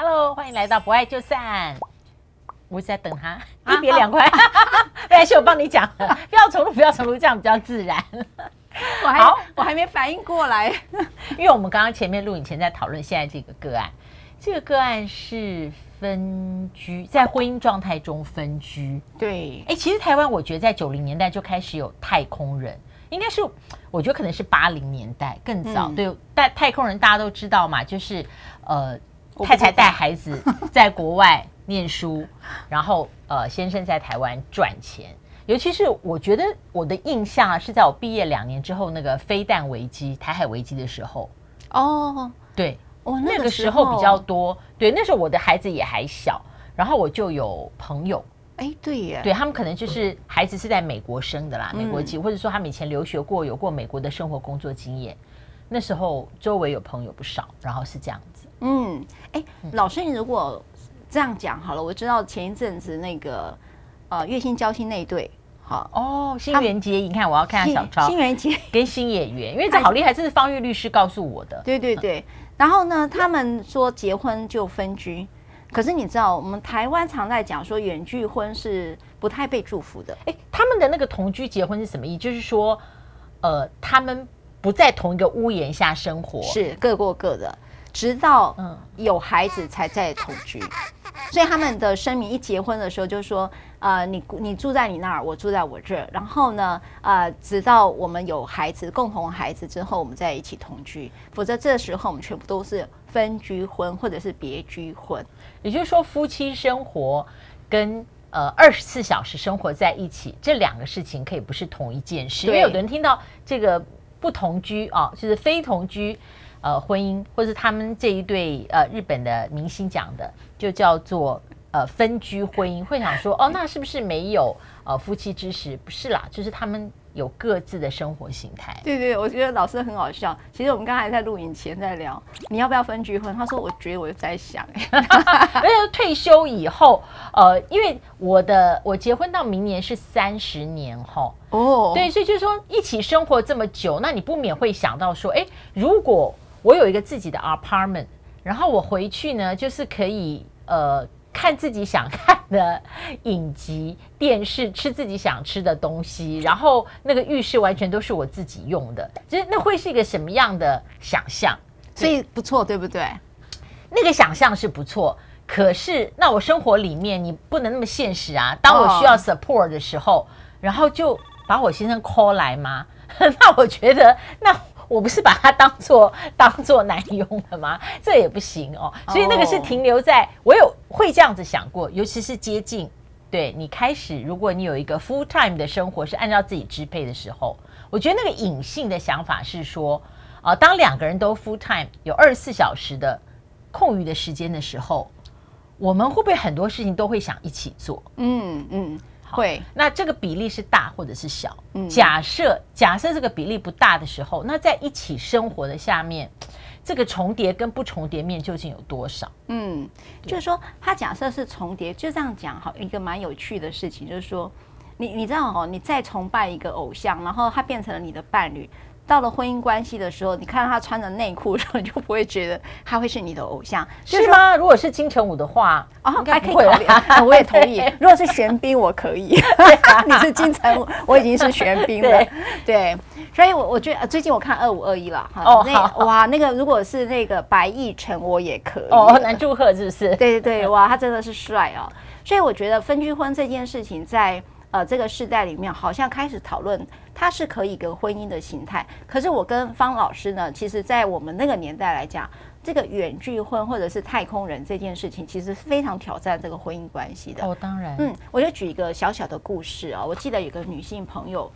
Hello，欢迎来到不爱就散。我是在等他，一别两宽。没关系，我帮你讲，不要重录，不要重录，这样比较自然。我还，我还没反应过来，因为我们刚刚前面录影前在讨论现在这个个案，这个个案是分居，在婚姻状态中分居。对，哎，其实台湾我觉得在九零年代就开始有太空人，应该是我觉得可能是八零年代更早。嗯、对，但太空人大家都知道嘛，就是呃，太太带孩子 在国外。念书，然后呃，先生在台湾赚钱。尤其是我觉得我的印象啊，是在我毕业两年之后，那个飞弹危机、台海危机的时候。哦，对，哦，那个时候比较多。对，那时候我的孩子也还小，然后我就有朋友，哎，对耶，对他们可能就是孩子是在美国生的啦，美国籍，或者说他们以前留学过，有过美国的生活工作经验。那时候周围有朋友不少，然后是这样子。嗯，哎，老师，你如果。这样讲好了，我知道前一阵子那个呃月薪交心那一对，好哦，新垣结衣，你看我要看下小超，新垣结跟新演员，因为这好厉害，这是方玉律师告诉我的。对对对，然后呢，他们说结婚就分居，可是你知道我们台湾常在讲说远距婚是不太被祝福的。哎，他们的那个同居结婚是什么意思？就是说，呃，他们不在同一个屋檐下生活，是各过各的，直到嗯。有孩子才在同居。所以他们的声明一结婚的时候就说，呃，你你住在你那儿，我住在我这儿，然后呢，呃，直到我们有孩子，共同孩子之后，我们在一起同居，否则这时候我们全部都是分居婚或者是别居婚。也就是说，夫妻生活跟呃二十四小时生活在一起这两个事情可以不是同一件事，因为有的人听到这个不同居啊，就是非同居。呃，婚姻，或是他们这一对呃日本的明星讲的，就叫做呃分居婚姻，会想说哦，那是不是没有呃夫妻之实？不是啦，就是他们有各自的生活形态。对对，我觉得老师很好笑。其实我们刚才在录影前在聊，你要不要分居婚？他说，我觉得我在想，而且退休以后，呃，因为我的我结婚到明年是三十年后哦，对，所以就是说一起生活这么久，那你不免会想到说，哎，如果我有一个自己的 apartment，然后我回去呢，就是可以呃看自己想看的影集、电视，吃自己想吃的东西，然后那个浴室完全都是我自己用的，就是那会是一个什么样的想象？所以不错，对不对？那个想象是不错，可是那我生活里面你不能那么现实啊。当我需要 support 的时候，oh. 然后就把我先生 call 来吗？那我觉得那。我不是把它当做 当做男佣了吗？这也不行哦。所以那个是停留在我有会这样子想过，尤其是接近对你开始，如果你有一个 full time 的生活是按照自己支配的时候，我觉得那个隐性的想法是说，啊，当两个人都 full time 有二十四小时的空余的时间的时候，我们会不会很多事情都会想一起做？嗯嗯。会，那这个比例是大或者是小？嗯，假设假设这个比例不大的时候，那在一起生活的下面，这个重叠跟不重叠面究竟有多少？嗯，就是说，他假设是重叠，就这样讲哈，一个蛮有趣的事情，就是说，你你知道哦，你再崇拜一个偶像，然后他变成了你的伴侣。到了婚姻关系的时候，你看到他穿着内裤的时候，你就不会觉得他会是你的偶像，是吗？如果是金城武的话，哦，还可以考虑，我也同意。如果是玄彬，我可以。你是金城武，我已经是玄彬了。对，所以，我我觉得最近我看二五二一了哈。哦，那哇，那个如果是那个白易辰，我也可以。哦，南柱赫是不是？对对对，哇，他真的是帅哦。所以我觉得分居婚这件事情在。呃，这个世代里面好像开始讨论，它是可以一个婚姻的形态。可是我跟方老师呢，其实，在我们那个年代来讲，这个远距婚或者是太空人这件事情，其实非常挑战这个婚姻关系的。哦，当然。嗯，我就举一个小小的故事啊，我记得有个女性朋友，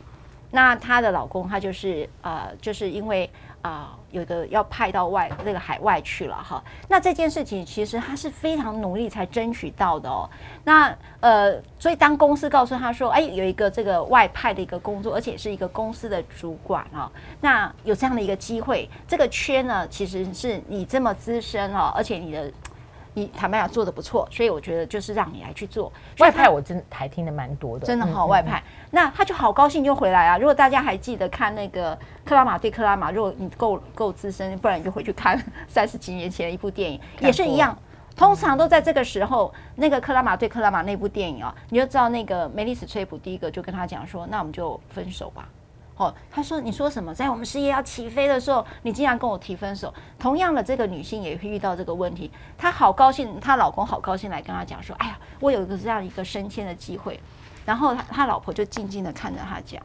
那她的老公他就是呃，就是因为。啊、有的要派到外那个海外去了哈。那这件事情其实他是非常努力才争取到的哦。那呃，所以当公司告诉他说，哎，有一个这个外派的一个工作，而且是一个公司的主管啊、那有这样的一个机会，这个缺呢，其实是你这么资深哦，而且你的。你坦白讲做的不错，所以我觉得就是让你来去做外派，我真还听得蛮多的，真的好外派。那他就好高兴就回来啊！如果大家还记得看那个克拉玛对克拉玛，如果你够够资深，不然你就回去看 三十几年前的一部电影，也是一样。通常都在这个时候，那个克拉玛对克拉玛那部电影啊，你就知道那个梅丽史翠普第一个就跟他讲说，那我们就分手吧。哦，他说你说什么？在我们事业要起飞的时候，你竟然跟我提分手。同样的，这个女性也会遇到这个问题，她好高兴，她老公好高兴来跟她讲说，哎呀，我有一个这样一个升迁的机会。然后他他老婆就静静的看着他讲，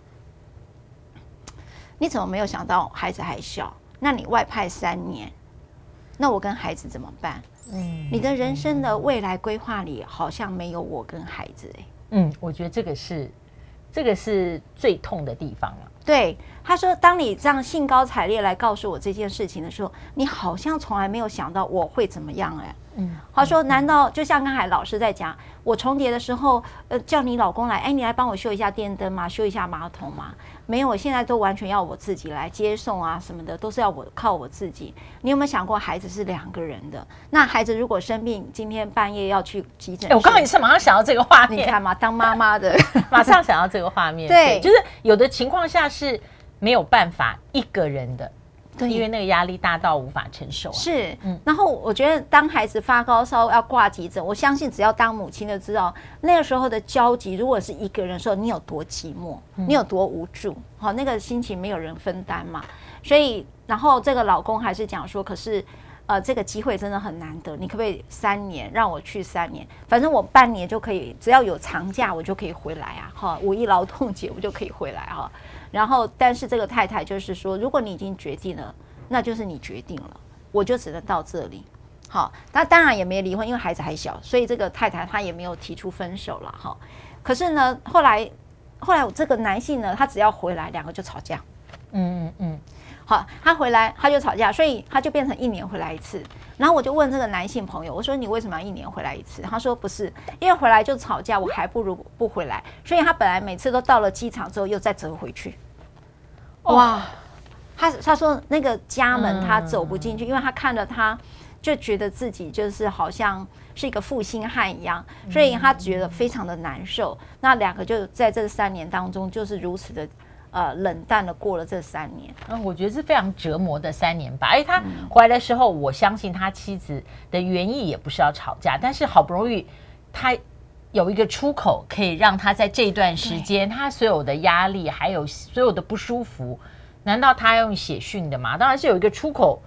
你怎么没有想到孩子还小？那你外派三年，那我跟孩子怎么办？嗯，你的人生的未来规划里好像没有我跟孩子哎。嗯，我觉得这个是这个是最痛的地方了。对，他说，当你这样兴高采烈来告诉我这件事情的时候，你好像从来没有想到我会怎么样哎。嗯，他说，难道就像刚才老师在讲？我重叠的时候，呃，叫你老公来，哎，你来帮我修一下电灯吗？修一下马桶吗？没有，我现在都完全要我自己来接送啊，什么的都是要我靠我自己。你有没有想过，孩子是两个人的？那孩子如果生病，今天半夜要去急诊，我刚刚也是马上想到这个画面，你看嘛，当妈妈的 马上想到这个画面，对，就是有的情况下是没有办法一个人的。对，因为那个压力大到无法承受啊。是，嗯，然后我觉得当孩子发高烧要挂急诊，我相信只要当母亲的知道那个时候的焦急，如果是一个人的时候，你有多寂寞，你有多无助，好，那个心情没有人分担嘛。所以，然后这个老公还是讲说，可是，呃，这个机会真的很难得，你可不可以三年让我去三年？反正我半年就可以，只要有长假我就可以回来啊，哈，五一劳动节我就可以回来哈。然后，但是这个太太就是说，如果你已经决定了，那就是你决定了，我就只能到这里。好，那当然也没离婚，因为孩子还小，所以这个太太她也没有提出分手了哈。可是呢，后来后来这个男性呢，他只要回来，两个就吵架。嗯嗯嗯。好，他回来他就吵架，所以他就变成一年回来一次。然后我就问这个男性朋友，我说你为什么要一年回来一次？他说不是，因为回来就吵架，我还不如不回来。所以他本来每次都到了机场之后又再折回去。哇，他他说那个家门他走不进去，因为他看了他，就觉得自己就是好像是一个负心汉一样，所以他觉得非常的难受。那两个就在这三年当中就是如此的。呃，冷淡的过了这三年，嗯，我觉得是非常折磨的三年吧。哎，他回来的时候，我相信他妻子的原意也不是要吵架，但是好不容易他有一个出口，可以让他在这段时间，他所有的压力还有所有的不舒服，难道他要用写讯的吗？当然是有一个出口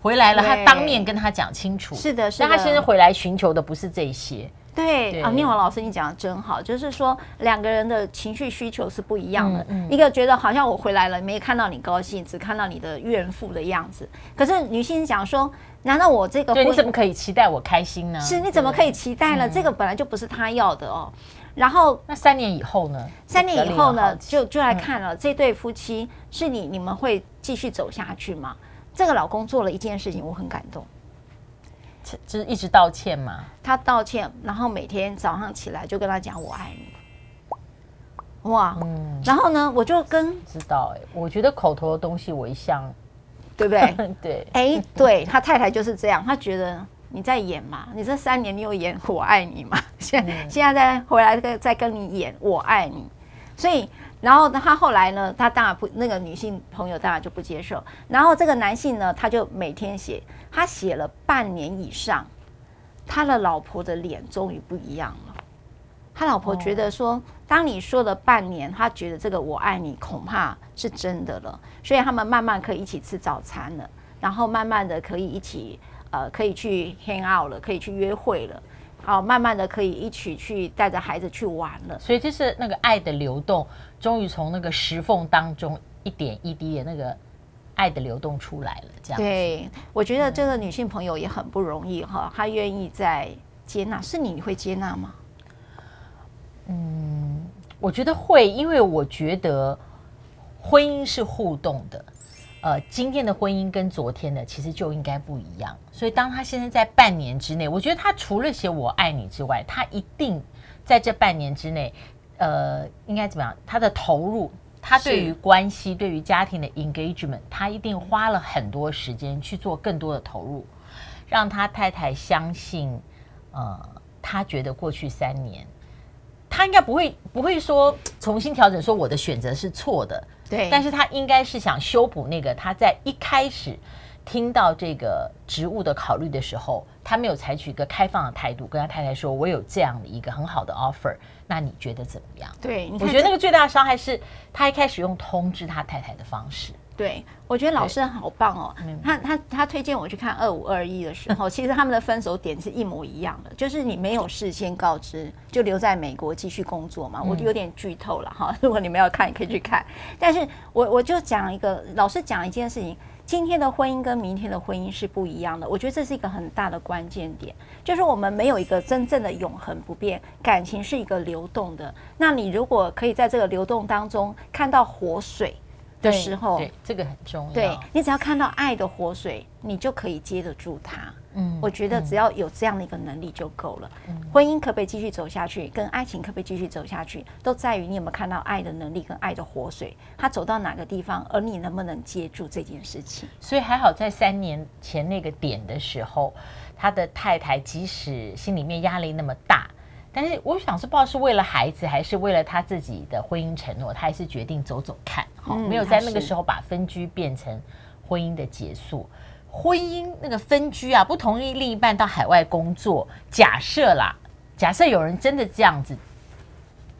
回来了，他当面跟他讲清楚。是的，是的。但他现在回来寻求的不是这些。对啊，念华老师，你讲的真好，就是说两个人的情绪需求是不一样的。嗯嗯、一个觉得好像我回来了，没看到你高兴，只看到你的怨妇的样子。可是女性讲说，难道我这个你怎么可以期待我开心呢？是，你怎么可以期待呢？这个本来就不是他要的哦。然后那三年以后呢？三年以后呢？就就来看了、嗯、这对夫妻，是你你们会继续走下去吗？这个老公做了一件事情，我很感动。就是一直道歉嘛，他道歉，然后每天早上起来就跟他讲我爱你，哇，嗯，然后呢，我就跟知道哎、欸，我觉得口头的东西我一向，对不对？对，哎，对他太太就是这样，他觉得你在演嘛，你这三年你有演我爱你嘛，现现在再回来再再跟你演我爱你，所以。然后他后来呢，他当然不，那个女性朋友当然就不接受。然后这个男性呢，他就每天写，他写了半年以上，他的老婆的脸终于不一样了。他老婆觉得说，当你说了半年，他觉得这个我爱你恐怕是真的了，所以他们慢慢可以一起吃早餐了，然后慢慢的可以一起呃，可以去 hang out 了，可以去约会了。好，慢慢的可以一起去带着孩子去玩了，所以就是那个爱的流动，终于从那个石缝当中一点一滴的那个爱的流动出来了。这样，对，我觉得这个女性朋友也很不容易哈，她愿意在接纳，是你你会接纳吗？嗯，我觉得会，因为我觉得婚姻是互动的。呃，今天的婚姻跟昨天的其实就应该不一样，所以当他现在在半年之内，我觉得他除了写我爱你之外，他一定在这半年之内，呃，应该怎么样？他的投入，他对于关系、对于家庭的 engagement，他一定花了很多时间去做更多的投入，让他太太相信，呃，他觉得过去三年，他应该不会不会说重新调整，说我的选择是错的。对，但是他应该是想修补那个他在一开始听到这个职务的考虑的时候，他没有采取一个开放的态度，跟他太太说：“我有这样的一个很好的 offer，那你觉得怎么样？”对，我觉得那个最大的伤害是他一开始用通知他太太的方式。对，我觉得老师好棒哦。他他他推荐我去看二五二一的时候，其实他们的分手点是一模一样的，就是你没有事先告知，就留在美国继续工作嘛。我有点剧透了哈，如果你们要看，也可以去看。但是我我就讲一个，老师讲一件事情，今天的婚姻跟明天的婚姻是不一样的。我觉得这是一个很大的关键点，就是我们没有一个真正的永恒不变，感情是一个流动的。那你如果可以在这个流动当中看到活水。的时候，对，这个很重要。对，你只要看到爱的活水，你就可以接得住它。嗯，我觉得只要有这样的一个能力就够了。嗯，婚姻可不可以继续走下去，跟爱情可不可以继续走下去，都在于你有没有看到爱的能力跟爱的活水，它走到哪个地方，而你能不能接住这件事情。所以还好，在三年前那个点的时候，他的太太即使心里面压力那么大。但是我想是不知道是为了孩子还是为了他自己的婚姻承诺，他还是决定走走看，好，没有在那个时候把分居变成婚姻的结束。婚姻那个分居啊，不同意另一半到海外工作，假设啦，假设有人真的这样子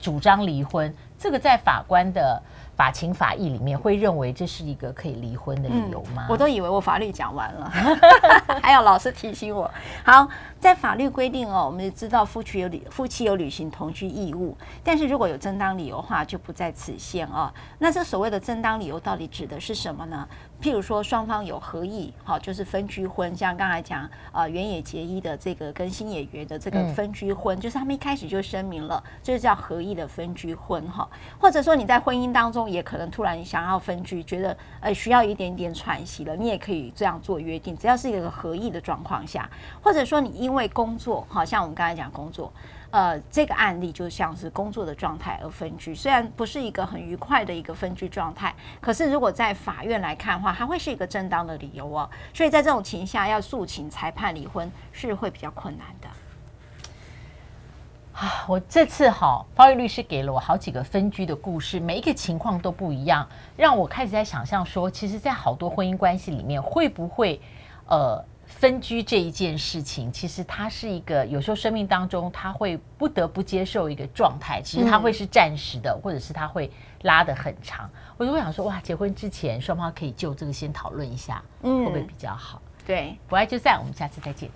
主张离婚，这个在法官的。法情法义里面会认为这是一个可以离婚的理由吗？嗯，我都以为我法律讲完了，还有老师提醒我。好，在法律规定哦，我们知道夫妻有履夫妻有履行同居义务，但是如果有正当理由的话，就不在此限哦。那这所谓的正当理由到底指的是什么呢？譬如说双方有合意，好，就是分居婚，像刚才讲啊，原野结衣的这个跟新野原的这个分居婚，就是他们一开始就声明了，就是叫合意的分居婚哈，或者说你在婚姻当中。也可能突然想要分居，觉得呃需要一点点喘息了，你也可以这样做约定，只要是一个合意的状况下，或者说你因为工作，好像我们刚才讲工作，呃，这个案例就像是工作的状态而分居，虽然不是一个很愉快的一个分居状态，可是如果在法院来看的话，它会是一个正当的理由哦。所以在这种情况下，要诉请裁判离婚是会比较困难的。啊，我这次好，方玉律师给了我好几个分居的故事，每一个情况都不一样，让我开始在想象说，其实，在好多婚姻关系里面，会不会，呃，分居这一件事情，其实它是一个有时候生命当中他会不得不接受一个状态，其实它会是暂时的，或者是它会拉得很长。我就会想说，哇，结婚之前双方可以就这个先讨论一下，嗯，会不会比较好？对，不爱就散，我们下次再见。